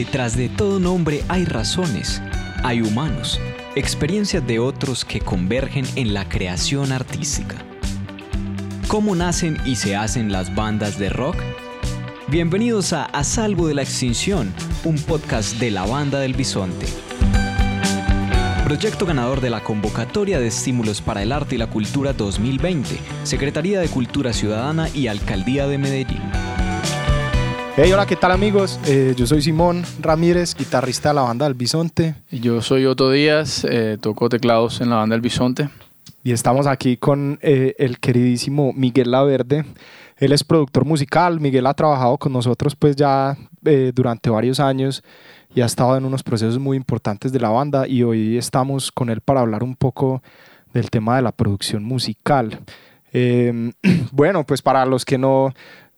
Detrás de todo nombre hay razones, hay humanos, experiencias de otros que convergen en la creación artística. ¿Cómo nacen y se hacen las bandas de rock? Bienvenidos a A Salvo de la Extinción, un podcast de la Banda del Bisonte. Proyecto ganador de la Convocatoria de Estímulos para el Arte y la Cultura 2020, Secretaría de Cultura Ciudadana y Alcaldía de Medellín. Hey, hola, ¿qué tal amigos? Eh, yo soy Simón Ramírez, guitarrista de la banda del Bisonte. Y yo soy Otto Díaz, eh, toco teclados en la banda del Bisonte. Y estamos aquí con eh, el queridísimo Miguel Laverde. Él es productor musical. Miguel ha trabajado con nosotros pues ya durante varios años y ha estado en unos procesos muy importantes de la banda y hoy estamos con él para hablar un poco del tema de la producción musical. Em, bueno, pues para los que no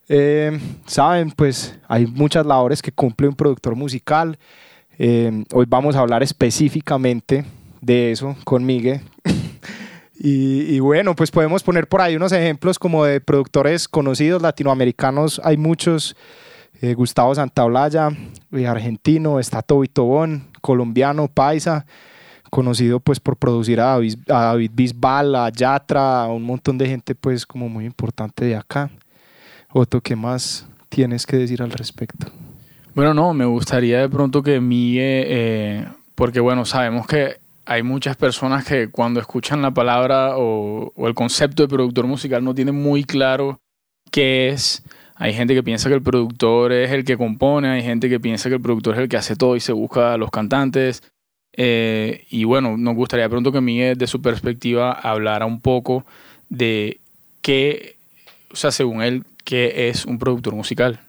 em, saben, pues hay muchas labores que cumple un productor musical. Em, hoy vamos a hablar específicamente de eso con Miguel. y, bueno, pues podemos poner por ahí unos ejemplos como de productores conocidos latinoamericanos. Hay muchos eh, Gustavo Santaolalla, eh, argentino, está Toby Tobón, colombiano, paisa, conocido pues por producir a David, Bisbal, a Yatra, a un montón de gente pues como muy importante de acá. Otto, ¿qué más tienes que decir al respecto? Bueno, no, me gustaría de pronto que Miguel, eh, porque bueno, sabemos que hay muchas personas que cuando escuchan la palabra o, el concepto de productor musical no tienen muy claro qué es hay gente que piensa que el productor es el que compone, hay gente que piensa que el productor es el que hace todo y se busca a los cantantes. Eh, y bueno, nos gustaría pronto que Miguel, de su perspectiva, hablara un poco de qué, o sea, según él, qué es un productor musical.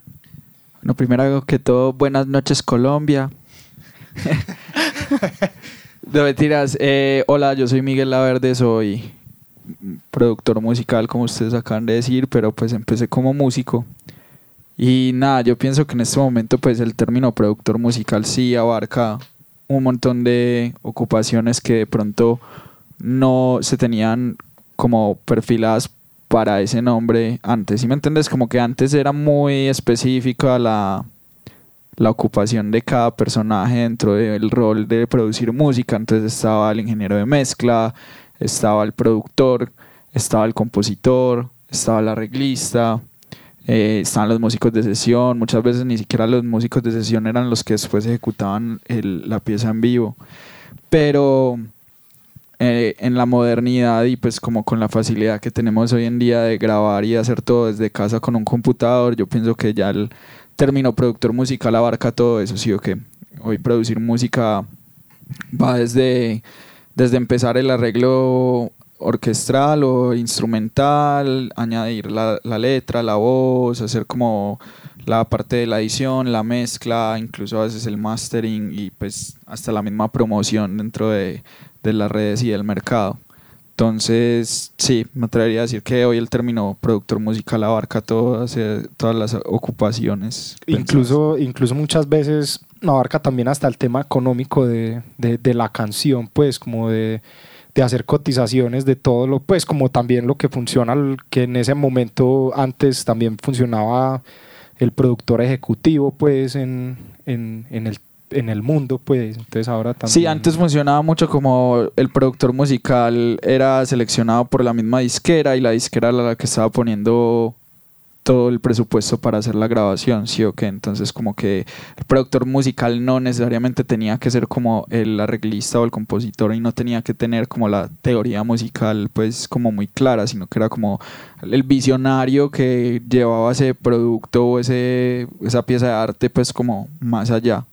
Bueno, primero que todo, buenas noches Colombia. de mentiras. Eh, hola, yo soy Miguel Laverde, soy productor musical, como ustedes acaban de decir, pero pues empecé como músico. Y nada, yo pienso que en este momento pues el término productor musical sí abarca un montón de ocupaciones que de pronto no se tenían como perfiladas para ese nombre antes. ¿Sí me entiendes? Como que antes era muy específica la, la ocupación de cada personaje dentro del rol de producir música. Entonces estaba el ingeniero de mezcla, estaba el productor, estaba el compositor, estaba el arreglista, eh, estaban los músicos de sesión, muchas veces ni siquiera los músicos de sesión eran los que después ejecutaban la pieza en vivo, pero eh, en la modernidad y pues como con la facilidad que tenemos hoy en día de grabar y hacer todo desde casa con un computador, yo pienso que ya el término productor musical abarca todo eso, sí o que hoy producir música va desde desde empezar el arreglo orquestral o instrumental, añadir la, letra, la voz, hacer como la parte de la edición, la mezcla, incluso a veces el mastering y pues hasta la misma promoción dentro de, las redes y del mercado. Entonces, sí, me atrevería a decir que hoy el término productor musical abarca todas, eh, todas las ocupaciones. Incluso, incluso muchas veces abarca también hasta el tema económico de, de, la canción, pues como de, de, hacer cotizaciones de todo lo, pues como también lo que funciona, que en ese momento antes también funcionaba el productor ejecutivo, pues en, en, en el en el mundo, pues. Entonces ahora también. Sí, antes funcionaba mucho como el productor musical era seleccionado por la misma disquera y la disquera era la que estaba poniendo todo el presupuesto para hacer la grabación, sí o qué. Entonces, como que el productor musical no necesariamente tenía que ser como el arreglista o el compositor y no tenía que tener como la teoría musical, pues, como muy clara, sino que era como el visionario que llevaba ese producto o ese, esa pieza de arte, pues, como más allá.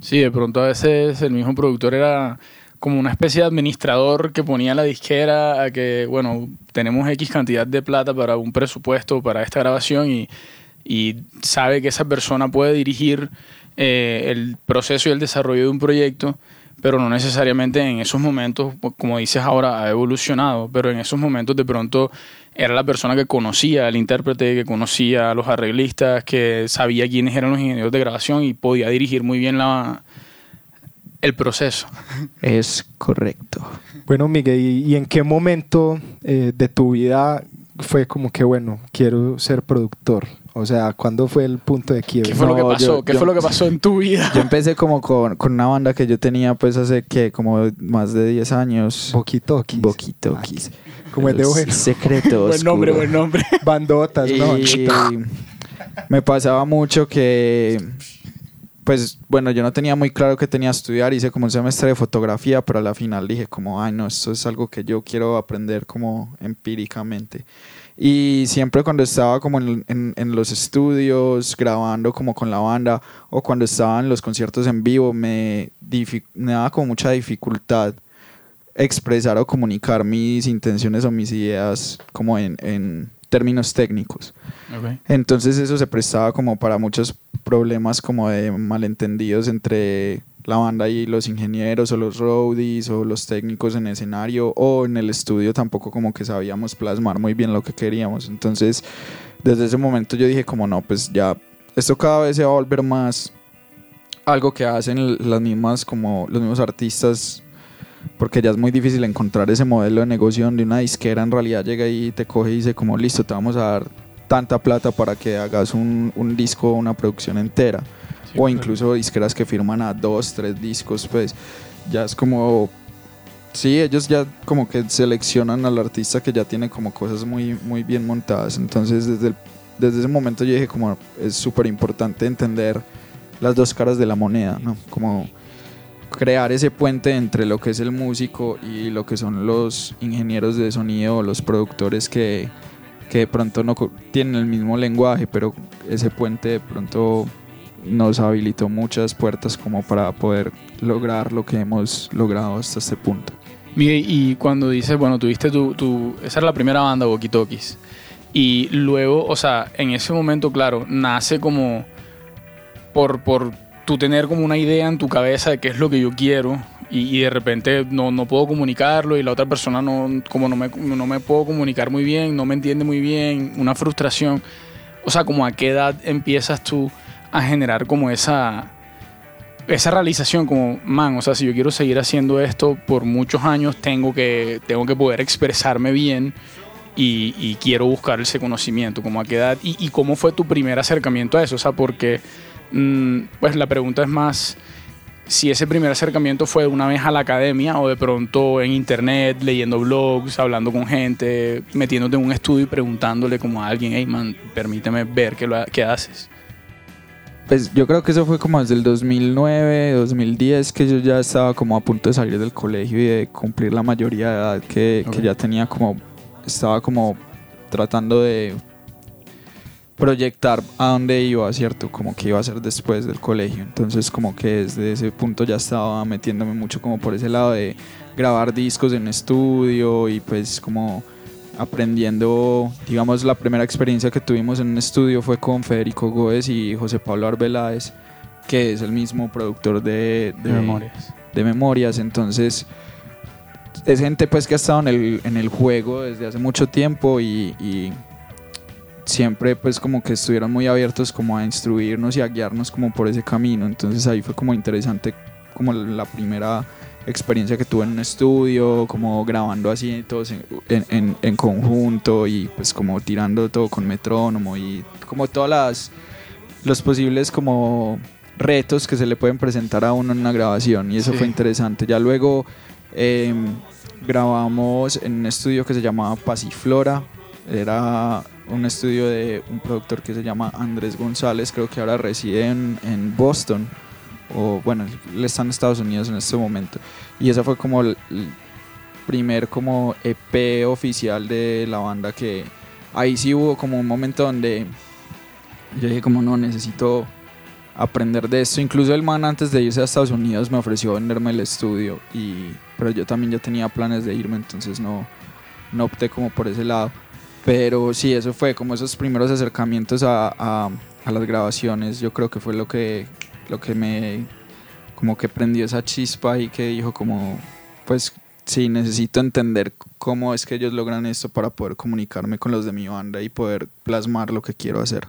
Sí, de pronto a veces el mismo productor era como una especie de administrador que ponía la disquera a que, bueno, tenemos X cantidad de plata para un presupuesto para esta grabación y, sabe que esa persona puede dirigir eh, el proceso y el desarrollo de un proyecto, pero no necesariamente en esos momentos, como dices ahora, ha evolucionado, pero en esos momentos de pronto era la persona que conocía al intérprete, que conocía a los arreglistas, que sabía quiénes eran los ingenieros de grabación y podía dirigir muy bien la, el proceso. Es correcto. Bueno, Miguel, ¿y en qué momento eh, de tu vida fue como que, bueno, quiero ser productor? O sea, ¿cuándo fue el punto de quiebre? ¿Qué fue lo que pasó? yo- ¿Qué yo- fue lo que pasó en tu vida? Yo empecé como con, con una banda que yo tenía pues hace que como más de 10 años. Boquitoquis. Boquitoquis. Como es de Los bueno. Secretos. buen nombre, buen nombre. Bandotas, ¿no? Y me pasaba mucho que, pues bueno, yo no tenía muy claro que tenía que estudiar, hice como un semestre de fotografía, pero a la final dije como, ay no, esto es algo que yo quiero aprender como empíricamente. Y siempre cuando estaba como en, en- en los estudios, grabando como con la banda, o cuando estaba en los conciertos en vivo, me, me daba como mucha dificultad expresar o comunicar mis intenciones o mis ideas como en, en términos técnicos. Ok. Entonces eso se prestaba como para muchos problemas como de malentendidos entre la banda y los ingenieros o los roadies o los técnicos en escenario o en el estudio tampoco como que sabíamos plasmar muy bien lo que queríamos. Entonces desde ese momento yo dije como no, pues ya esto cada vez se va a volver más algo que hacen las mismas como los mismos artistas porque ya es muy difícil encontrar ese modelo de negocio donde una disquera en realidad llega y te coge y dice como listo, te vamos a dar tanta plata para que hagas un, un disco o una producción entera. O incluso disqueras que firman a dos, tres discos, pues ya es como... Sí, ellos ya como que seleccionan al artista que ya tiene como cosas muy, muy bien montadas. Entonces desde, el- desde ese momento yo dije como es súper importante entender las dos caras de la moneda, ¿no? Como crear ese puente entre lo que es el músico y lo que son los ingenieros de sonido los productores que, que de pronto no tienen el mismo lenguaje, pero ese puente de pronto nos habilitó muchas puertas como para poder lograr lo que hemos logrado hasta este punto. Miguel, y cuando dices, bueno, tuviste tu, tu- Esa era la primera banda, Boquitokis. Y luego, o sea, en ese momento, claro, nace como. Por, por tú tener como una idea en tu cabeza de qué es lo que yo quiero. Y, y de repente no, no puedo comunicarlo y la otra persona no, como no me, no me puedo comunicar muy bien, no me entiende muy bien, una frustración. O sea, como a qué edad empiezas tú a generar como esa, esa realización como, man, o sea, si yo quiero seguir haciendo esto por muchos años, tengo que, tengo que poder expresarme bien y, quiero buscar ese conocimiento, como a qué edad, y, cómo fue tu primer acercamiento a eso, o sea, porque, mm, pues la pregunta es más, si ese primer acercamiento fue una vez a la academia o de pronto en internet, leyendo blogs, hablando con gente, metiéndote en un estudio y preguntándole como a alguien, hey man, permíteme ver qué, lo qué haces. Pues yo creo que eso fue como desde el 2009, 2010, que yo ya estaba como a punto de salir del colegio y de cumplir la mayoría de edad, que, que ya tenía como, estaba como tratando de proyectar a dónde iba, ¿cierto? Como que iba a ser después del colegio. Entonces como que desde ese punto ya estaba metiéndome mucho como por ese lado de grabar discos en estudio y pues como aprendiendo, digamos, la primera experiencia que tuvimos en un estudio fue con Federico Góez y José Pablo Arbeláez, que es el mismo productor de, De memorias. de memorias. Entonces, es gente pues que ha estado en el, en el juego desde hace mucho tiempo y, y siempre pues como que estuvieron muy abiertos como a instruirnos y a guiarnos como por ese camino. Entonces ahí fue como interesante como la primera experiencia que tuve en un estudio, como grabando así todos en, en- en- conjunto y pues como tirando todo con metrónomo y como todas las los posibles como retos que se le pueden presentar a uno en una grabación y eso Sí. fue interesante. Ya luego eh, grabamos en un estudio que se llamaba Pasiflora, era un estudio de un productor que se llama Andrés González, creo que ahora reside en, en Boston, o bueno, él está en Estados Unidos en este momento. Y ese fue como el, primer como EP oficial de la banda que ahí sí hubo como un momento donde yo dije como no, necesito aprender de esto. Incluso el man antes de irse a Estados Unidos me ofreció venderme el estudio, y, pero yo también ya tenía planes de irme, entonces no, no opté como por ese lado. Pero sí, eso fue como esos primeros acercamientos a- a las grabaciones. Yo creo que fue lo que, lo que me, como que prendió esa chispa y que dijo como, pues sí, necesito entender cómo es que ellos logran esto para poder comunicarme con los de mi banda y poder plasmar lo que quiero hacer.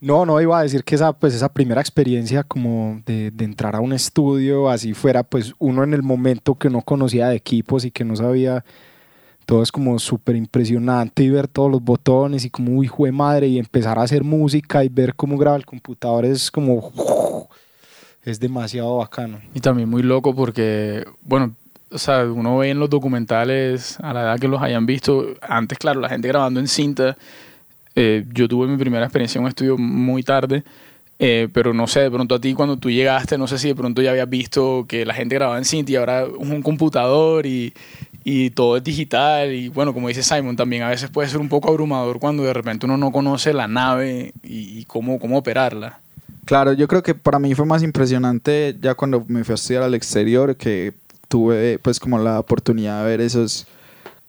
No, no iba a decir que esa, pues, esa primera experiencia como de, de entrar a un estudio, así fuera, pues uno en el momento que no conocía de equipos y que no sabía todo es como súper impresionante y ver todos los botones y como, uy, de madre, y empezar a hacer música y ver cómo graba el computador es como, es demasiado bacano. Y también muy loco porque, bueno, o sea, uno ve en los documentales, a la edad que los hayan visto, antes, claro, la gente grabando en cinta, eh, yo tuve mi primera experiencia en un estudio muy tarde, eh, pero no sé, de pronto a ti cuando tú llegaste, no sé si de pronto ya habías visto que la gente grababa en cinta y ahora un computador y, y todo es digital y bueno, como dice Simon, también a veces puede ser un poco abrumador cuando de repente uno no conoce la nave y, cómo, cómo operarla. Claro, yo creo que para mí fue más impresionante ya cuando me fui a estudiar al exterior, que tuve pues como la oportunidad de ver esos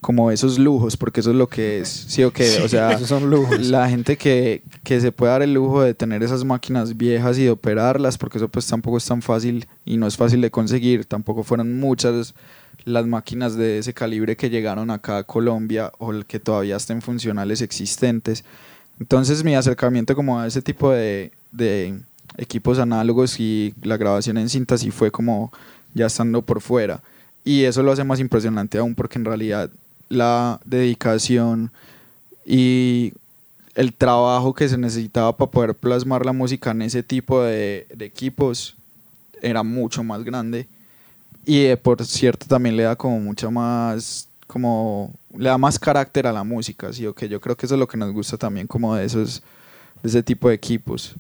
como esos lujos, porque eso es lo que es, sí o qué, o sea, son lujos. la gente que, que se puede dar el lujo de tener esas máquinas viejas y de operarlas, porque eso pues tampoco es tan fácil y no es fácil de conseguir, tampoco fueron muchas las máquinas de ese calibre que llegaron acá a Colombia o que todavía estén funcionales existentes. Entonces mi acercamiento como a ese tipo de, de equipos análogos y la grabación en cinta sí fue como ya estando por fuera. Y eso lo hace más impresionante aún porque en realidad la dedicación y el trabajo que se necesitaba para poder plasmar la música en ese tipo de, equipos era mucho más grande. Y eh, por cierto también le da como mucha más como le da más carácter a la música sí que yo creo que eso es lo que nos gusta también como de esos de ese tipo de equipos.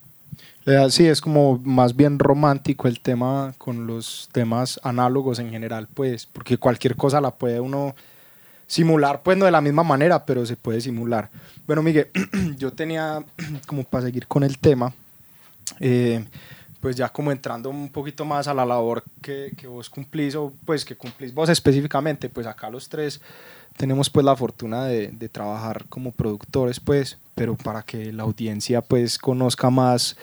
Sí es como más bien romántico el tema con los temas análogos en general pues porque cualquier cosa la puede uno simular pues no de la misma manera pero se puede simular bueno Miguel yo tenía como para seguir con el tema eh, pues ya como entrando un poquito más a la labor que, que, vos cumplís o pues que cumplís vos específicamente, pues acá los tres tenemos pues la fortuna de, de trabajar como productores pues, pero para que la audiencia pues conozca más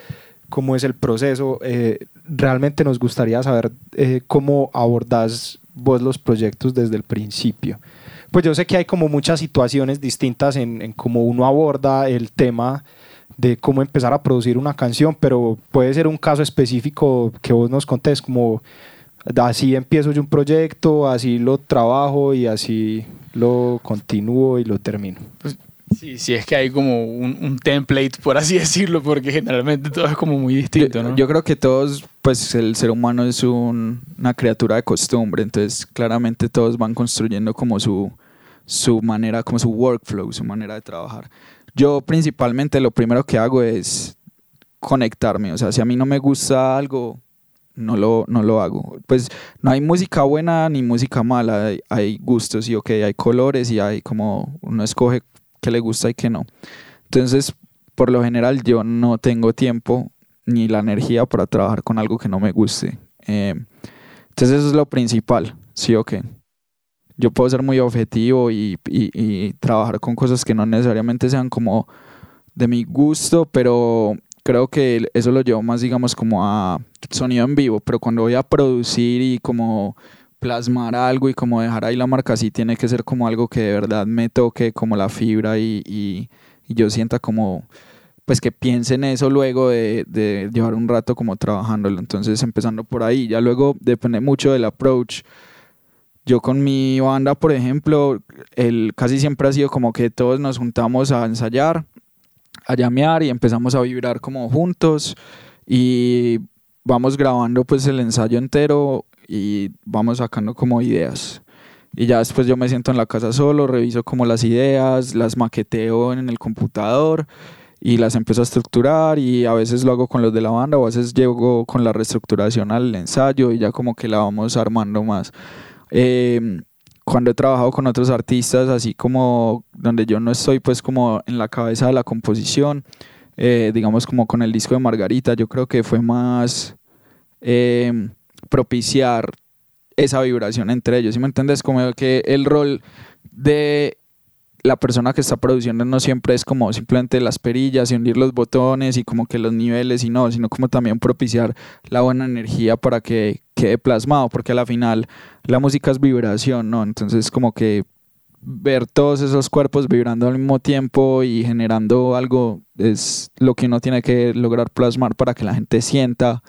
cómo es el proceso, eh, realmente nos gustaría saber eh, cómo abordás vos los proyectos desde el principio. Pues yo sé que hay como muchas situaciones distintas en, cómo uno aborda el tema de cómo empezar a producir una canción, pero puede ser un caso específico que vos nos contés, como así empiezo yo un proyecto, así lo trabajo y así lo continúo y lo termino. Pues, sí, sí, es que hay como un, template, por así decirlo, porque generalmente todo es como muy distinto, ¿no? Yo, creo que todos, pues el ser humano es una criatura de costumbre, entonces claramente todos van construyendo como su, su manera, como su workflow, su manera de trabajar. Yo principalmente lo primero que hago es conectarme, o sea, si a mí no me gusta algo, no lo, no lo hago. Pues no hay música buena ni música mala, hay, gustos y ok, hay colores y hay como uno escoge qué le gusta y qué no. Entonces, por lo general yo no tengo tiempo ni la energía para trabajar con algo que no me guste. Eh, entonces eso es lo principal, sí o qué yo puedo ser muy objetivo y, y, trabajar con cosas que no necesariamente sean como de mi gusto, pero creo que eso lo llevo más, digamos, como a sonido en vivo, pero cuando voy a producir y como plasmar algo y como dejar ahí la marca, sí tiene que ser como algo que de verdad me toque como la fibra y, y, yo sienta como, pues que piense en eso luego de, de, llevar un rato como trabajándolo. Entonces, empezando por ahí, ya luego depende mucho del approach yo con mi banda, por ejemplo, el, casi siempre ha sido como que todos nos juntamos a ensayar, a llamear y empezamos a vibrar como juntos y vamos grabando pues el ensayo entero y vamos sacando como ideas. Y ya después yo me siento en la casa solo, reviso como las ideas, las maqueteo en el computador y las empiezo a estructurar y a veces lo hago con los de la banda o a veces llego con la reestructuración al ensayo y ya como que la vamos armando más. Em, cuando he trabajado con otros artistas, así como donde yo no estoy pues como en la cabeza de la composición, eh, digamos como con el disco de Margarita, yo creo que fue más em, propiciar esa vibración entre ellos, ¿sí me entiendes? Como que el rol de la persona que está produciendo no siempre es como simplemente las perillas y hundir los botones y como que los niveles y no, sino como también propiciar la buena energía para que quede plasmado, porque a la final la música es vibración, ¿no? Entonces como que ver todos esos cuerpos vibrando al mismo tiempo y generando algo es lo que uno tiene que lograr plasmar para que la gente sienta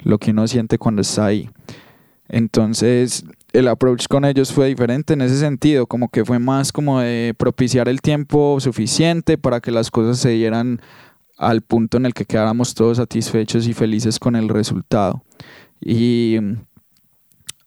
lo que uno siente cuando está ahí. Entonces, el approach con ellos fue diferente en ese sentido, como que fue más como de propiciar el tiempo suficiente para que las cosas se dieran al punto en el que quedáramos todos satisfechos y felices con el resultado. Y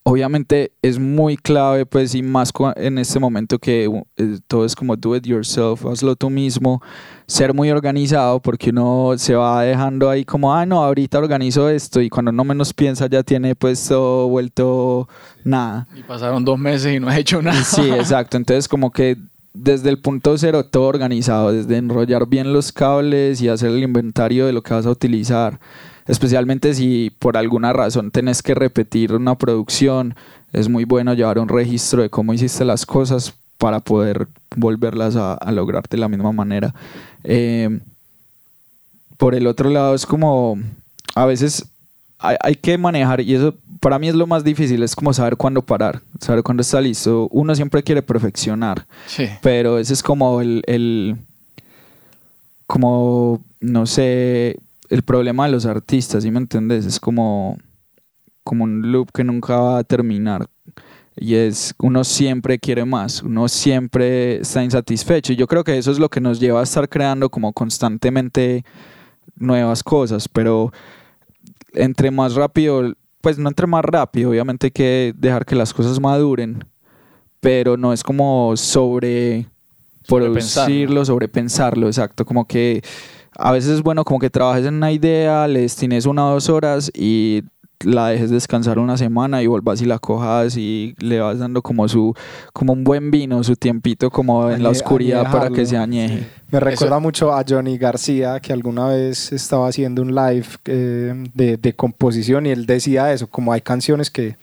obviamente es muy clave, pues, y más en este momento que eh, todo es como do it yourself, hazlo tú mismo, ser muy organizado, porque uno se va dejando ahí como, ah, no, ahorita organizo esto, y cuando no menos piensa ya tiene pues todo vuelto nada. Y pasaron dos meses y no has hecho nada. Sí, exacto, entonces como que desde el punto cero todo organizado, desde enrollar bien los cables y hacer el inventario de lo que vas a utilizar especialmente si por alguna razón tenés que repetir una producción, es muy bueno llevar un registro de cómo hiciste las cosas para poder volverlas a, lograr de la misma manera. Eh, por el otro lado es como, a veces hay, que manejar, y eso para mí es lo más difícil, es como saber cuándo parar, saber cuándo está listo. Uno siempre quiere perfeccionar, pero ese es como el, el, como, no sé, el problema de los artistas, ¿sí me entiendes? Es como, como un loop que nunca va a terminar. Y es, uno siempre quiere más, uno siempre está insatisfecho. Y yo creo que eso es lo que nos lleva a estar creando como constantemente nuevas cosas. Pero entre más rápido, pues no entre más rápido, obviamente hay que dejar que las cosas maduren. Pero no es como sobre producirlo, sobrepensarlo, exacto. Como que a veces es bueno como que trabajes en una idea, le destines una o dos horas y la dejes descansar una semana y vuelvas y la cojas y le vas dando como su como un buen vino, su tiempito como en la oscuridad para que se añeje. Me recuerda mucho a Johnny García que alguna vez estaba haciendo un live eh, de, de composición y él decía eso, como hay canciones que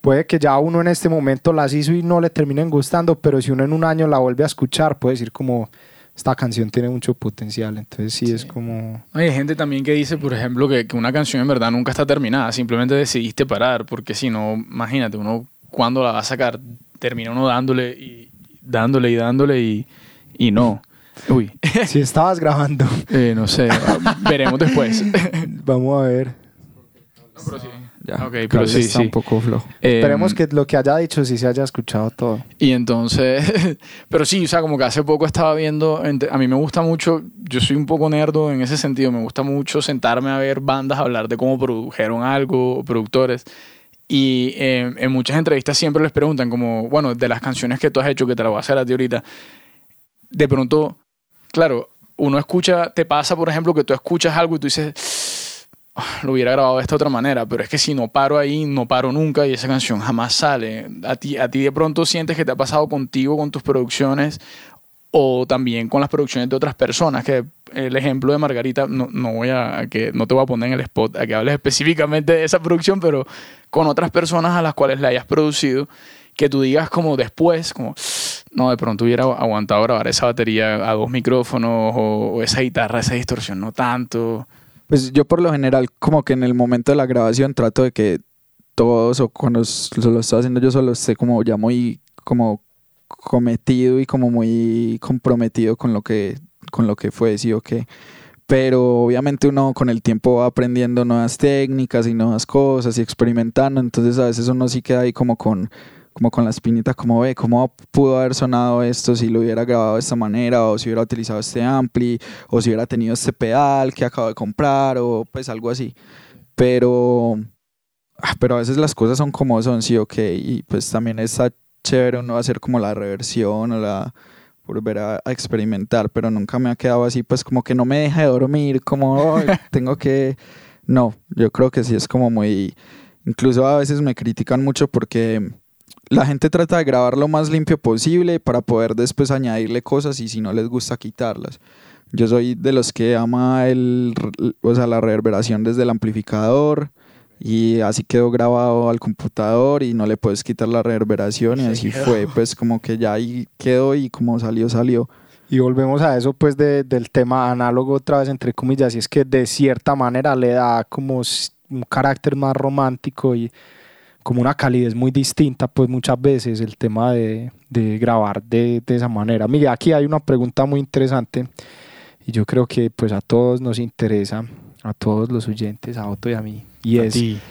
puede que ya uno en este momento las hizo y no le terminen gustando, pero si uno en un año la vuelve a escuchar, puede decir como esta canción tiene mucho potencial. Entonces sí, es como... Hay gente también que dice, por ejemplo, que, que, una canción en verdad nunca está terminada, simplemente decidiste parar, porque si no, imagínate, uno cuando la va a sacar, termina uno dándole y dándole y dándole y, y no. Uy. Si estabas grabando. Eh, no sé, veremos después. Vamos a ver. No, pero sí. Ya, ok, pero sí, está un poco flojo. Em, Esperemos que lo que haya dicho sí se haya escuchado todo. Y entonces, pero sí, o sea, como que hace poco estaba viendo, a mí me gusta mucho, yo soy un poco nerdo en ese sentido, me gusta mucho sentarme a ver bandas, hablar de cómo produjeron algo, productores. Y em, en muchas entrevistas siempre les preguntan como, bueno, de las canciones que tú has hecho, que te la voy a hacer a ti ahorita, de pronto, claro, uno escucha, te pasa, por ejemplo, que tú escuchas algo y tú dices lo hubiera grabado de esta otra manera, pero es que si no paro ahí, no paro nunca y esa canción jamás sale. A ti, a ti de pronto sientes que te ha pasado contigo, con tus producciones, o también con las producciones de otras personas, que el ejemplo de Margarita, no, no, voy a, que, no te voy a poner en el spot a que hables específicamente de esa producción, pero con otras personas a las cuales la hayas producido, que tú digas como después, como, no, de pronto hubiera aguantado grabar esa batería a dos micrófonos, o, o esa guitarra, esa distorsión, no tanto. Pues yo por lo general como que en el momento de la grabación trato de que todos o cuando lo estoy haciendo yo solo esté como ya muy como cometido y como muy comprometido con lo que con lo que fue, sí o qué. Pero obviamente uno con el tiempo va aprendiendo nuevas técnicas y nuevas cosas y experimentando, entonces a veces uno sí queda ahí como con como con la espinita, como ve, cómo pudo haber sonado esto si lo hubiera grabado de esta manera, o si hubiera utilizado este ampli, o si hubiera tenido este pedal que acabo de comprar, o pues algo así. Pero, ah, pero a veces las cosas son como son, sí, ok, y pues también está chévere uno hacer como la reversión o la volver a, experimentar, pero nunca me ha quedado así, pues como que no me deja de dormir, como tengo que... No, yo creo que sí es como muy... Incluso a veces me critican mucho porque la gente trata de grabar lo más limpio posible para poder después añadirle cosas y si no les gusta quitarlas. Yo soy de los que ama el, o sea, la reverberación desde el amplificador y así quedó grabado al computador y no le puedes quitar la reverberación y así fue, pues como que ya ahí quedó y como salió, salió. Y volvemos a eso pues del tema análogo otra vez entre comillas y es que de cierta manera le da como un carácter más romántico y como una calidez muy distinta, pues muchas veces el tema de, de grabar de, de, esa manera. Mira, aquí hay una pregunta muy interesante y yo creo que pues a todos nos interesa, a todos los oyentes, a Otto y a mí, y es...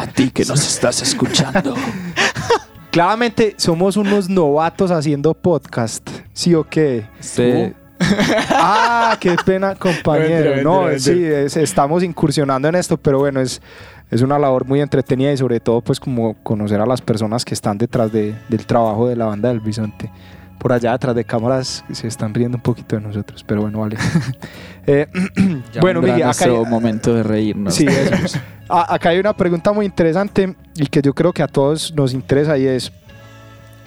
A ti que nos estás escuchando. Claramente somos unos novatos haciendo podcast, ¿sí o qué? Ah, qué pena, compañero. No, sí, es- estamos incursionando en esto, pero bueno, es, es una labor muy entretenida y sobre todo pues como conocer a las personas que están detrás de- del trabajo de la banda del Bisonte. Por allá detrás de cámaras se están riendo un poquito de nosotros, pero bueno, vale. Eh, bueno, Miguel, acá hay, momento de reírnos. sí, eso. A- acá hay una pregunta muy interesante y que yo creo que a todos nos interesa y es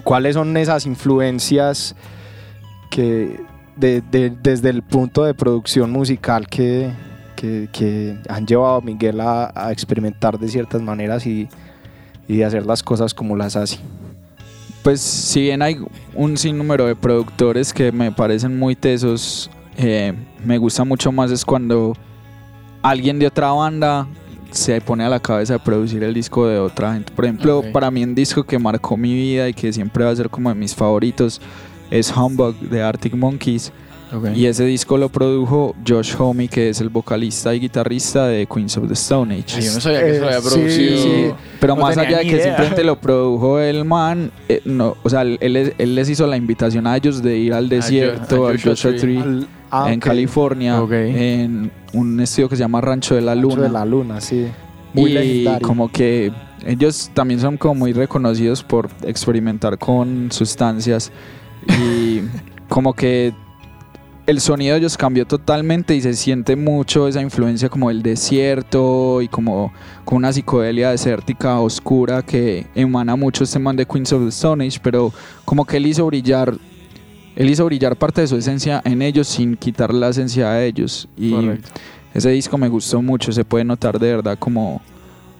cuáles son esas influencias que de- de- desde el punto de producción musical que, que- que han llevado a Miguel a, a experimentar de ciertas maneras y, y de hacer las cosas como las hace. Pues si bien hay un sinnúmero de productores que me parecen muy tesos, eh, me gusta mucho más es cuando alguien de otra banda se pone a la cabeza de producir el disco de otra gente. Por ejemplo, Ok. para mí un disco que marcó mi vida y que siempre va a ser como de mis favoritos es Humbug de Arctic Monkeys. Y ese disco lo produjo Josh Homme, que es el vocalista y guitarrista de Queens of the Stone Age. Ay, yo no sabía que eso lo Eh, había sí, producido. sí. Pero No más allá de que idea. simplemente lo produjo el man, eh, no, o sea, él, él, él les hizo la invitación a ellos de ir al desierto, a al Joshua Tree. Al- ah, en. California, Ok. en un estudio que se llama Rancho de la Rancho Luna. de la Luna, sí. Muy y legendario. como que ellos también son como muy reconocidos por experimentar con sustancias y como que el sonido de ellos cambió totalmente y se siente mucho esa influencia como el desierto y como con una psicodelia desértica oscura que emana mucho este man de Queens of the Stone Age, pero como que él hizo brillar él hizo brillar parte de su esencia en ellos sin quitar la esencia de ellos y Correcto. ese disco me gustó mucho, se puede notar de verdad como,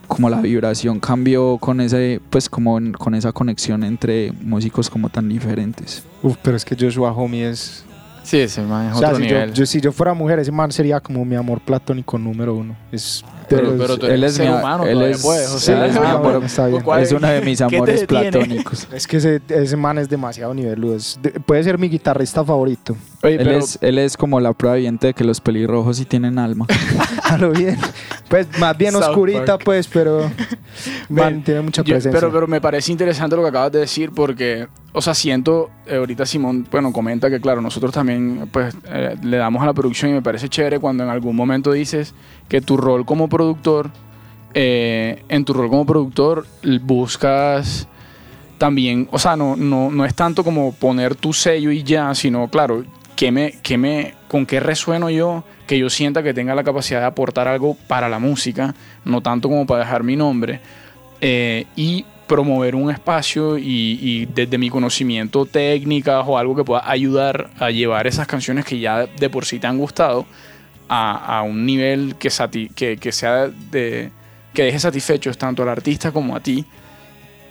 como la vibración cambió con ese, pues como en- con esa conexión entre músicos como tan diferentes. Uf, pero es que Joshua Homie es... Sí, ese man es O sea, otro si yo, nivel. yo- si yo fuera mujer, ese man sería como mi amor platónico número uno. Es pero, los- pero tú él es ser mi- humano él es- pues. O sea, es es mi una- amor, está bien. ¿cuál- Es uno de mis ¿Qué te amores platónicos. Es que ese, ese man es demasiado niveludo. es de- puede ser mi guitarrista favorito. Oye, Él, pero es, él es como la prueba viviente de que los pelirrojos sí tienen alma. A lo bien. Pues más bien South oscurita, Park. pues, pero man, tiene mucha yo- presencia. pero, pero me parece interesante lo que acabas de decir porque, o sea, siento, eh, ahorita Simón, bueno, comenta que claro, nosotros también pues eh, le damos a la producción y me parece chévere cuando en algún momento dices que tu rol como productor, eh, en tu rol como productor buscas también, o sea, no, no, no es tanto como poner tu sello y ya, sino, claro, ¿qué me, qué me, ¿con qué resueno yo? Que yo sienta que tenga la capacidad de aportar algo para la música, no tanto como para dejar mi nombre, eh, y promover un espacio y, desde mi conocimiento técnicas o algo que pueda ayudar a llevar esas canciones que ya de por sí te han gustado a, un nivel que, sati- que, que sea de que deje satisfechos tanto al artista como a ti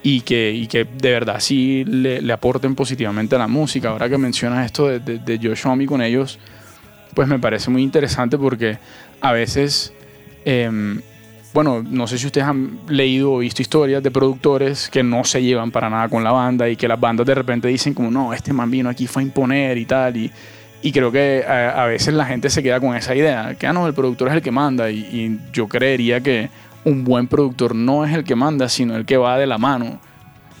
y que, y que de verdad sí le, le aporten positivamente a la música. Ahora que mencionas esto de, de, de Josh Homme con ellos, pues me parece muy interesante porque a veces, em, bueno, no sé si ustedes han leído o visto historias de productores que no se llevan para nada con la banda y que las bandas de repente dicen como, no, este man vino aquí fue a imponer y tal. Y, y creo que a, a veces la gente se queda con esa idea, que ah, no, el productor es el que manda. Y, y yo creería que un buen productor no es el que manda, sino el que va de la mano.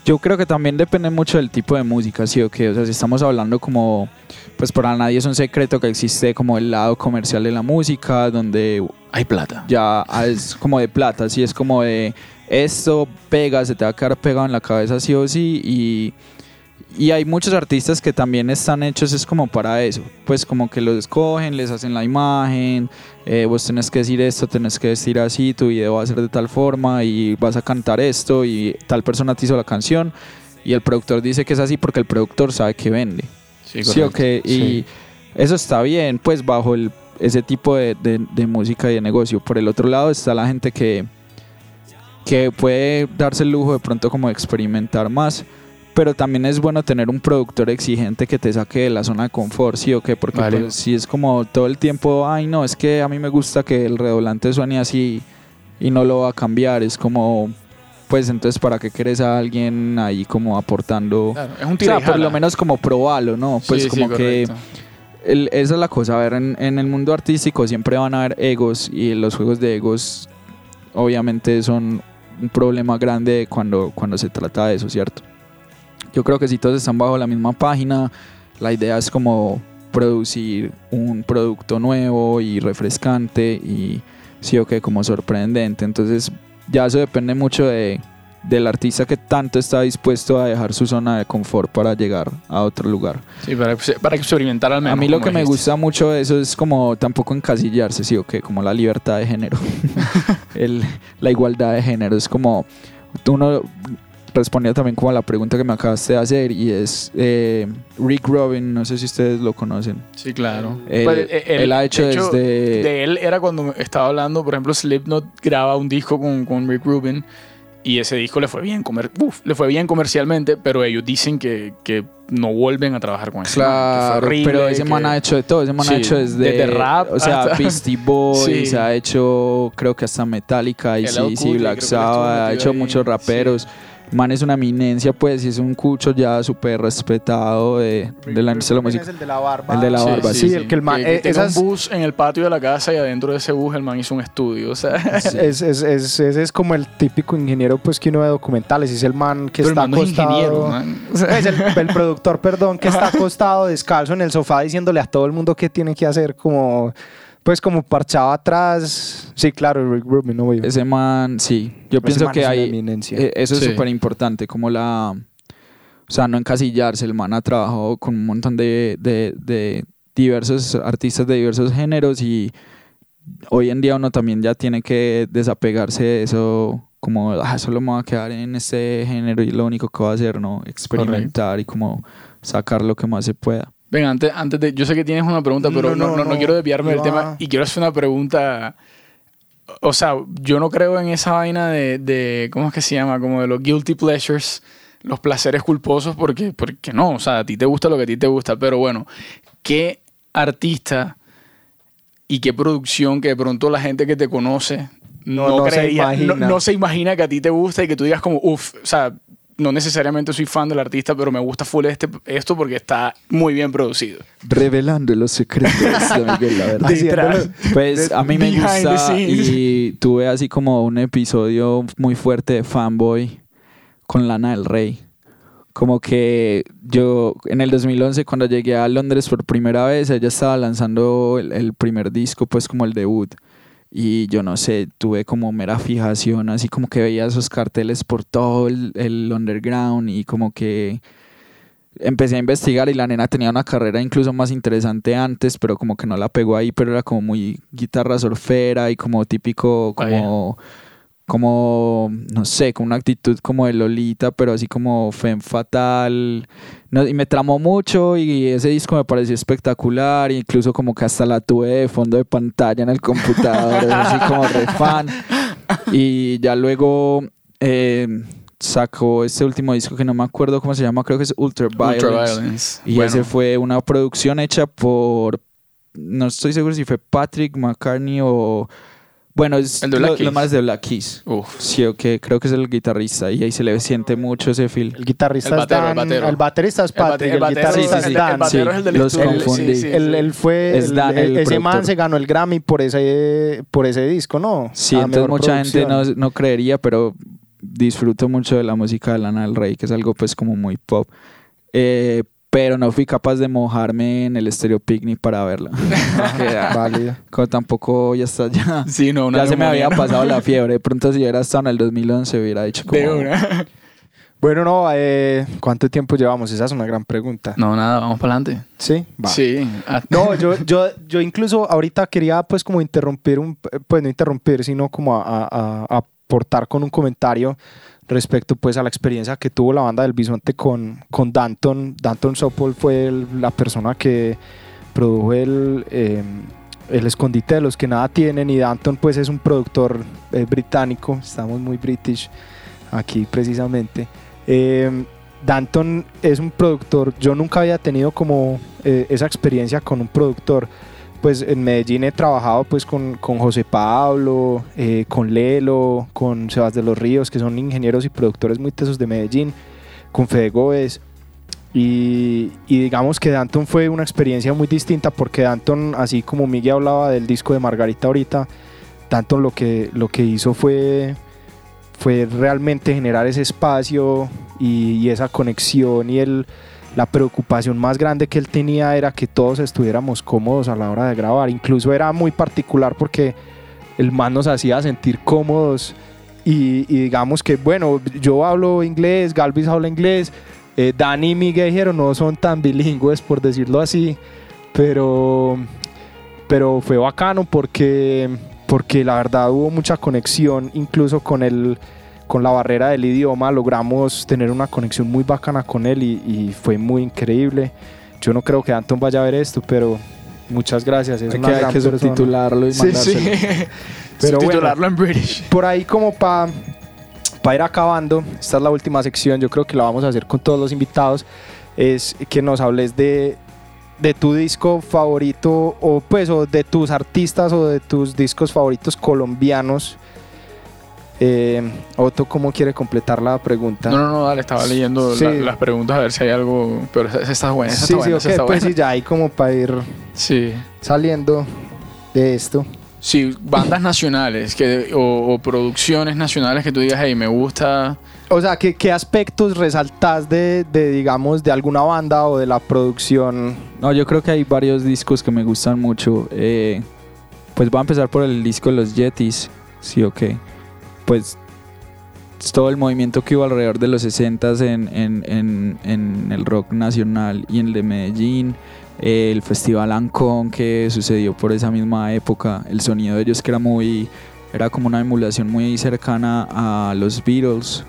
Yo creo que también depende mucho del tipo de música, sí o qué. O sea, si estamos hablando como, pues para nadie es un secreto que existe como el lado comercial de la música, donde Hay plata. ya es como de plata, sí, es como de esto pega, se te va a quedar pegado en la cabeza sí o sí y, y hay muchos artistas que también están hechos es como para eso, pues como que los escogen, les hacen la imagen, eh, vos tenés que decir esto, tenés que decir así, tu video va a ser de tal forma y vas a cantar esto y tal persona te hizo la canción y el productor dice que es así porque el productor sabe que vende. Sí, Sí, correcto. ok. Y Sí. eso está bien, pues bajo el, ese tipo de, de- de música y de negocio. Por el otro lado está la gente que, que puede darse el lujo de pronto como experimentar más. Pero también es bueno tener un productor exigente que te saque de la zona de confort, ¿sí o qué? Porque Vale. pues, si es como todo el tiempo, ay no, es que a mí me gusta que el redoblante suene así y no lo va a cambiar. Es como, pues entonces, ¿para qué querés a alguien ahí como aportando? Claro, es un O sea, por lo menos como probalo, ¿no? Pues Sí, sí, como que el- esa es la cosa. A ver, en, en el mundo artístico siempre van a haber egos y los juegos de egos obviamente son un problema grande cuando, cuando se trata de eso, ¿cierto? Yo creo que si todos están bajo la misma página, la idea es como producir un producto nuevo y refrescante y sí o que como sorprendente. Entonces ya eso depende mucho de, del artista que tanto está dispuesto a dejar su zona de confort para llegar a otro lugar. Sí, para, para experimentar al menos. A mí lo que me gusta mucho de eso es como tampoco encasillarse, sí o que como la libertad de género, El- la igualdad de género. Es como uno respondía también como a la pregunta que me acabaste de hacer y es eh, Rick Rubin, no sé si ustedes lo conocen. Sí, claro. Él, Pues, eh, él ha hecho, de hecho, desde... De él era cuando estaba hablando, por ejemplo, Slipknot graba un disco con, con Rick Rubin y ese disco le fue bien, comer, uf, le fue bien comercialmente, pero ellos dicen que, que no vuelven a trabajar con que fue Claro, horrible, pero ese que- man ha hecho de todo, ese man Sí, ha hecho desde, desde rap o sea, hasta- Beastie Boys, Sí. ha hecho creo que hasta Metallica y sí, sí, Black él Sabbath, ha hecho ahí, muchos raperos. Man es una eminencia, pues, y es un cucho ya súper respetado de, de la industria de la música. Es el de la barba. El de la barba, sí, el que el man- que eh, esas- un bus en el patio de la casa y adentro de ese bus el man hizo un estudio, o sea, Es, es, es- ese es como el típico ingeniero pues que uno ve documentales, es el man que pero el está man no es acostado. ingeniero, man. O sea, Es el, el productor, perdón, que está acostado descalzo en el sofá diciéndole a todo el mundo qué tiene que hacer, como pues como parchado atrás. Sí, claro, Rick Rubin, no voy Ese man, sí, yo Ese pienso man que es una hay, eminencia. eh, eso es Sí. súper importante, como la, o sea, no encasillarse, el man ha trabajado con un montón de, de, de diversos artistas de diversos géneros y hoy en día uno también ya tiene que desapegarse de eso, como, ah, solo me voy a quedar en este género y lo único que voy a hacer, ¿no? Experimentar y como sacar lo que más se pueda. Venga, antes, antes de. Yo sé que tienes una pregunta, pero No, no, no, quiero desviarme del tema. Y quiero hacer una pregunta. O sea, yo no creo en esa vaina de, de. ¿Cómo es que se llama? Como de los guilty pleasures, los placeres culposos, porque, porque no. O sea, a ti te gusta lo que a ti te gusta. Pero bueno, ¿qué artista y qué producción que de pronto la gente que te conoce No- no, no se creería- no se imagina que a ti te gusta y que tú digas como, uff, o sea, no necesariamente soy fan del artista, pero me gusta full este, esto porque está muy bien producido. Revelando los secretos de Miguel, la verdad. Detrás. Pues a mí me gusta y tuve así como un episodio muy fuerte de fanboy con Lana del Rey. Como que yo en el 2011 cuando llegué a Londres por primera vez, ella estaba lanzando el, el primer disco, pues como el debut. Y yo no sé, tuve como mera fijación, así como que veía esos carteles por todo el, el underground y como que empecé a investigar y la nena tenía una carrera incluso más interesante antes, pero como que no la pegó ahí, pero era como muy guitarra surfera y como típico, como, como no sé, con una actitud como de Lolita, pero así como femme fatal. No, y me tramó mucho y ese disco me pareció espectacular, incluso como que hasta la tuve de fondo de pantalla en el computador, así como re fan. Y ya luego eh, sacó este último disco que no me acuerdo cómo se llama, creo que es Ultraviolence. Ultraviolence. Y Bueno, ese fue una producción hecha por, no estoy seguro si fue Patrick McCartney o, bueno, es El de Black lo- Keys. más de Black Keys. uf. Sí, o que creo que es el guitarrista y ahí se le siente mucho ese feel. El guitarrista El batero, es el batero. el baterista es Patrick, el el, batero- guitarrista sí, sí, es sí. Dan. el batero sí, es el del los estudio. confundí. Sí, sí, Él, fue, Es el- Dan, el ese man productor. se ganó el Grammy por ese, por ese disco, ¿no? Sí, A entonces mejor mucha gente no, producción. no creería, pero disfruto mucho de la música de Lana del Rey, que es algo pues como muy pop. Eh, pero no fui capaz de mojarme en el Stereo Picnic para verla. Como tampoco ya está ya. Sí, no, una ya se me había ¿no? pasado la fiebre. De pronto si hubiera estado en el 2011 hubiera dicho como... De una. Bueno, no, eh, ¿cuánto tiempo llevamos? Esa es una gran pregunta. No, nada, vamos para adelante. ¿Sí? Va. Sí. ah, No, yo, yo, yo incluso ahorita quería pues como interrumpir, un, pues no interrumpir, sino como a, a- a aportar con un comentario respecto pues a la experiencia que tuvo la banda del Bisonte con, con Danton. Danton Sopol fue la persona que produjo el, eh, el escondite de los que nada tienen y Danton pues es un productor eh, británico, estamos muy british aquí precisamente. Eh, Danton es un productor, yo nunca había tenido como eh, esa experiencia con un productor. Pues en Medellín he trabajado pues con, con José Pablo, eh, con Lelo, con Sebas de los Ríos, que son ingenieros y productores muy tesos de Medellín, con Fede Gómez. Y, y digamos que Danton fue una experiencia muy distinta porque Danton, así como Miguel hablaba del disco de Margarita ahorita, Danton lo que, lo que hizo fue, fue realmente generar ese espacio y, y esa conexión y el, la preocupación más grande que él tenía era que todos estuviéramos cómodos a la hora de grabar. Incluso era muy particular porque el man nos hacía sentir cómodos y, digamos que, bueno, yo hablo inglés, Galvis habla inglés, eh, Dani y Miguel dijeron no son tan bilingües, por decirlo así, pero, pero fue bacano porque, porque la verdad hubo mucha conexión, incluso con el con la barrera del idioma logramos tener una conexión muy bacana con él y, y fue muy increíble. Yo no creo que Anton vaya a ver esto, pero muchas gracias. Es Hay una que, hay gran que persona. subtitularlo y Sí, mandárselo. sí. Pero Pero bueno. Subtitularlo en British. Por ahí como para ir acabando, esta es la última sección, yo creo que la vamos a hacer con todos los invitados, es que nos hables de, de tu disco favorito o pues o de tus artistas o de tus discos favoritos colombianos. Eh, Otto, ¿cómo quiere completar la pregunta? No, no, no, dale, estaba leyendo Sí. la- las preguntas a ver si hay algo. Pero esa, esa está buena, esa sí, está sí, buena, ok, esa está pues buena. sí, ya ahí como para ir Sí. saliendo de esto. Sí, bandas nacionales que, o, o producciones nacionales que tú digas, hey, me gusta. O sea, ¿qué, qué aspectos resaltás de, de, digamos, de alguna banda o de la producción? No, yo creo que hay varios discos que me gustan mucho. Eh, pues voy a empezar por el disco de los Yetis. Sí, ok. Pues todo el movimiento que hubo alrededor de los 60 en, en, en, en el rock nacional y en el de Medellín. el festival Ancon que sucedió por esa misma época. El sonido de ellos que era muy... Era como una emulación muy cercana a los Beatles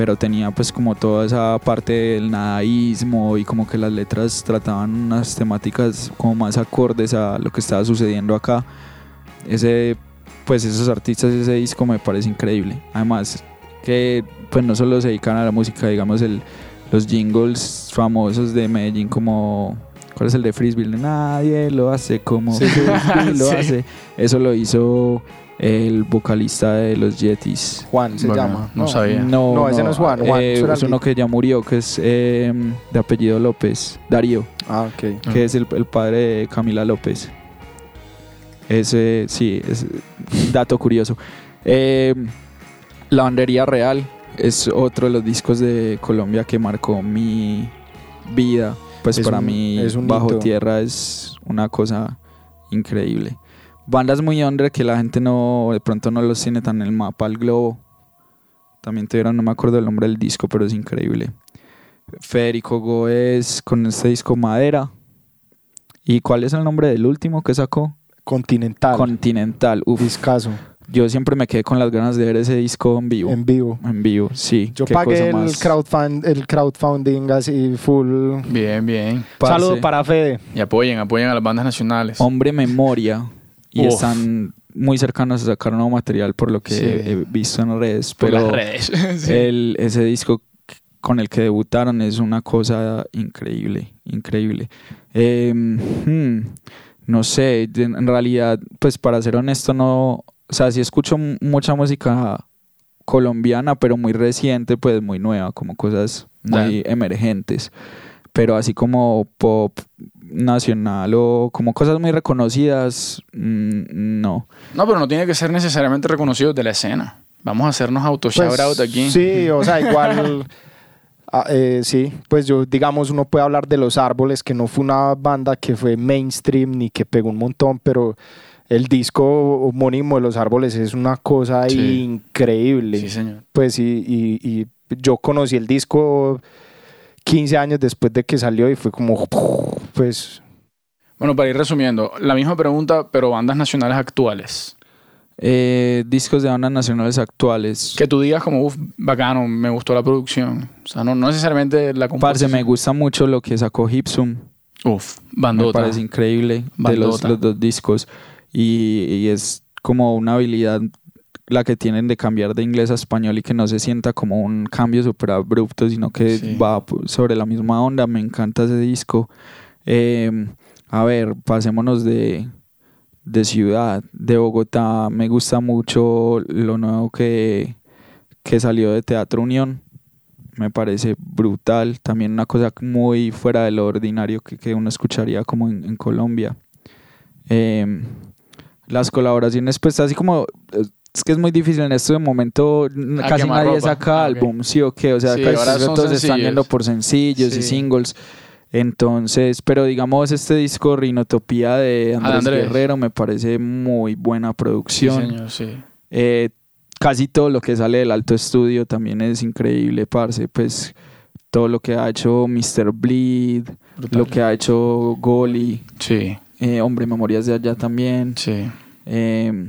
pero tenía pues como toda esa parte del nadaísmo y como que las letras trataban unas temáticas como más acordes a lo que estaba sucediendo acá. Ese pues esos artistas ese disco me parece increíble. Además que pues no solo se dedican a la música, digamos el los jingles famosos de Medellín como ¿cuál es el de Frisbee? Nadie lo hace como Sí, sí. Frisbee lo Sí. hace. Eso lo hizo el vocalista de los Yetis. Juan se Bueno, llama. no sabía. No, No, ese no es Juan, Juan, eh, eso era es uno que ya murió, que es eh, de apellido López, Darío, Ah, ok. Que es el, el padre de Camila López. Ese, sí, es dato curioso. Eh, La Bandería Real es otro de los discos de Colombia que marcó mi vida. Pues Es para un- mí, es un Bajo hito. Tierra es una cosa increíble. Bandas muy under que la gente no, de pronto no los tiene tan en el mapa al globo. También tuvieron, no me acuerdo el nombre del disco, pero es increíble. Federico Góez con este disco Madera. ¿Y cuál es el nombre del último que sacó? Continental. Continental. Uf, Discaso. yo siempre me quedé con las ganas de ver ese disco en vivo. En vivo. En vivo, sí. Yo qué pagué cosa el, más- crowdfund, el crowdfunding así full. Bien, bien. Parce. Saludo para Fede. Y apoyen, apoyen a las bandas nacionales. Hombre Memoria. Y Uf. están muy cercanos a sacar nuevo material por lo que Sí. he visto en redes. por Pero las redes. Sí. el, ese disco con el que debutaron es una cosa increíble, increíble. Eh, hmm, no sé, en realidad, pues para ser honesto, no, o sea, sí escucho mucha música colombiana, pero muy reciente, pues muy nueva, como cosas muy emergentes. Pero así como pop nacional o como cosas muy reconocidas, mm, no. No, pero no tiene que ser necesariamente reconocido de la escena. Vamos a hacernos auto Pues, shout out aquí. Sí, o sea, igual. ah, eh, sí, pues yo, digamos, uno puede hablar de Los Árboles, que no fue una banda que fue mainstream ni que pegó un montón, pero el disco homónimo de Los Árboles es una cosa Sí. increíble. Sí, señor. Pues y, y- y yo conocí el disco 15 años después de que salió y fue como, pues, Bueno, para ir resumiendo, la misma pregunta, pero bandas nacionales actuales. Eh, discos de bandas nacionales actuales. Que tú digas como, uff, bacano, me gustó la producción. O sea, no, no necesariamente la Parce, composición. me gusta mucho lo que sacó Hipsum. Uf, Me bandota. parece increíble de los, Bandota. los dos discos. Y, y es como una habilidad la que tienen de cambiar de inglés a español y que no se sienta como un cambio súper abrupto, sino que Sí. va sobre la misma onda. Me encanta ese disco. Eh, a ver, pasémonos de, de ciudad, de Bogotá. Me gusta mucho lo nuevo que, que salió de Teatro Unión. Me parece brutal. También una cosa muy fuera de lo ordinario que, que uno escucharía como en, en Colombia. Eh, las colaboraciones, pues así como... eh, Es que es muy difícil en este momento, A casi nadie ropa. saca Ah, álbum, sí o qué, o sea, Sí, casi ahora todos están yendo por sencillos y singles. Entonces, pero digamos este disco Rinotopía de Andrés, Andrés. Guerrero me parece muy buena Sí, producción. señor, sí. Eh, casi todo lo que sale del Alto Estudio también es increíble, parce. Pues todo lo que ha hecho Mr. Bleed, Brutal. lo que ha hecho Goli, Sí, eh, Hombre Memorias de allá también. sí. Eh,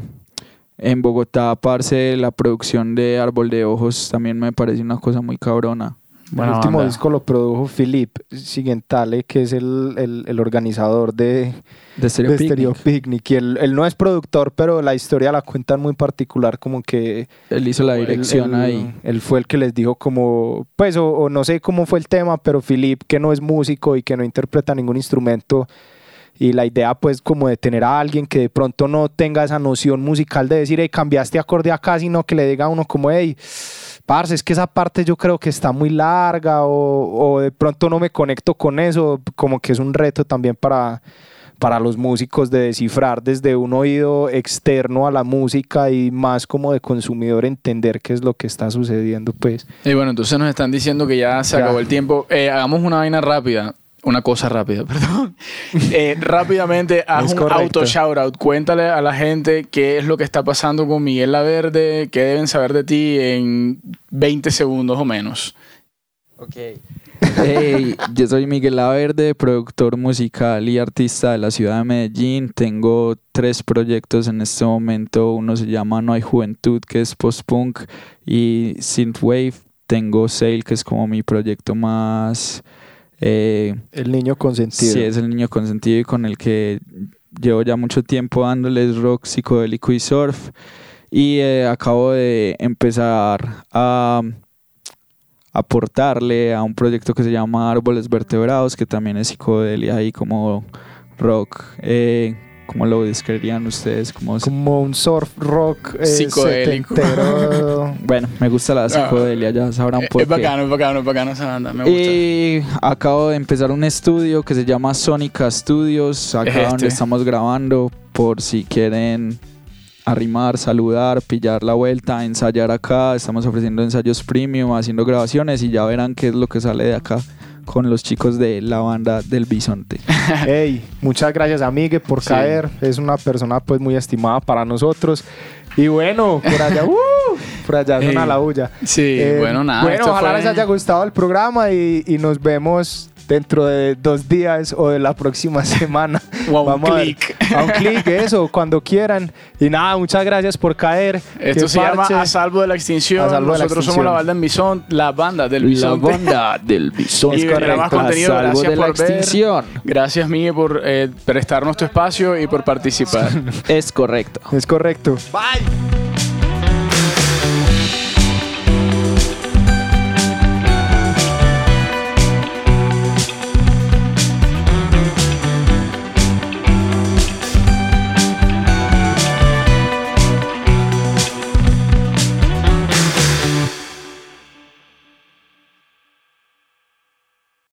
en Bogotá, parce, la producción de Árbol de Ojos también me parece una cosa muy cabrona. Buena el último disco lo produjo Philip Sigentale, que es el, el- el organizador de, De Stereo de Picnic. Stereo Picnic. Y él, él no es productor, pero la historia la cuentan muy particular, como que Él hizo la él- dirección él- ahí. Él fue el que les dijo como, pues, o, o no sé cómo fue el tema, pero Philip, que no es músico y que no interpreta ningún instrumento, y la idea pues como de tener a alguien que de pronto no tenga esa noción musical de decir, hey, cambiaste acorde acá, sino que le diga a uno como, hey, parce, es que esa parte yo creo que está muy larga o, o de pronto no me conecto con eso, como que es un reto también para, para los músicos de descifrar desde un oído externo a la música y más como de consumidor entender qué es lo que está sucediendo, pues. Y bueno, entonces nos están diciendo que ya se Ya. acabó el tiempo. Eh, hagamos una vaina rápida. Una cosa rápida, perdón. Eh, rápidamente, haz Es un correcto. auto shoutout. Cuéntale a la gente qué es lo que está pasando con Miguel Laverde, qué deben saber de ti en 20 segundos o menos. Hey, yo soy Miguel Laverde, productor musical y artista de la ciudad de Medellín. Tengo tres proyectos en este momento. Uno se llama No hay Juventud, que es post-punk, y Synthwave. Tengo Sail, que es como mi proyecto más... eh, El niño consentido. Sí, es el niño consentido y con el que llevo ya mucho tiempo dándoles rock psicodélico y surf. Y eh, acabo de empezar a aportarle a un proyecto que se llama Árboles Vertebrados, que también es psicodelia y como rock. Eh, ¿Cómo lo describirían ustedes? Como Como un surf rock eh, Psicodélico. setentero. bueno, me gusta la psicodelia, ya sabrán Eh, por es qué. bacano, es bacano, es bacano esa banda. Me gusta. Y acabo de empezar un estudio que se llama Sónica Studios, acá Es este. donde estamos grabando, por si quieren arrimar, saludar, pillar la vuelta, ensayar acá. Estamos ofreciendo ensayos premium, haciendo grabaciones y ya verán qué es lo que sale de acá con los chicos de la banda del Bisonte. Hey, muchas gracias a Migue por Sí. caer. Es una persona pues muy estimada para nosotros. Y bueno, por allá, ¡uh! por allá es una Hey. la bulla. Sí, Eh, bueno, nada. Bueno, ojalá fue- les haya gustado el programa y, y nos vemos dentro de dos días o de la próxima semana. O a un a clic. A un clic, eso, cuando quieran. Y nada, muchas gracias por caer. Esto se llama. A Salvo de la Extinción. A Salvo de la Nosotros somos Extinción. la banda en Bison, la banda del La Bisonte. banda del Bisonte. Y más contenido. A salvo Gracias de la por ver. extinción. Gracias, Miguel, por eh, prestarnos tu espacio y por participar. Es correcto. Es correcto. Bye.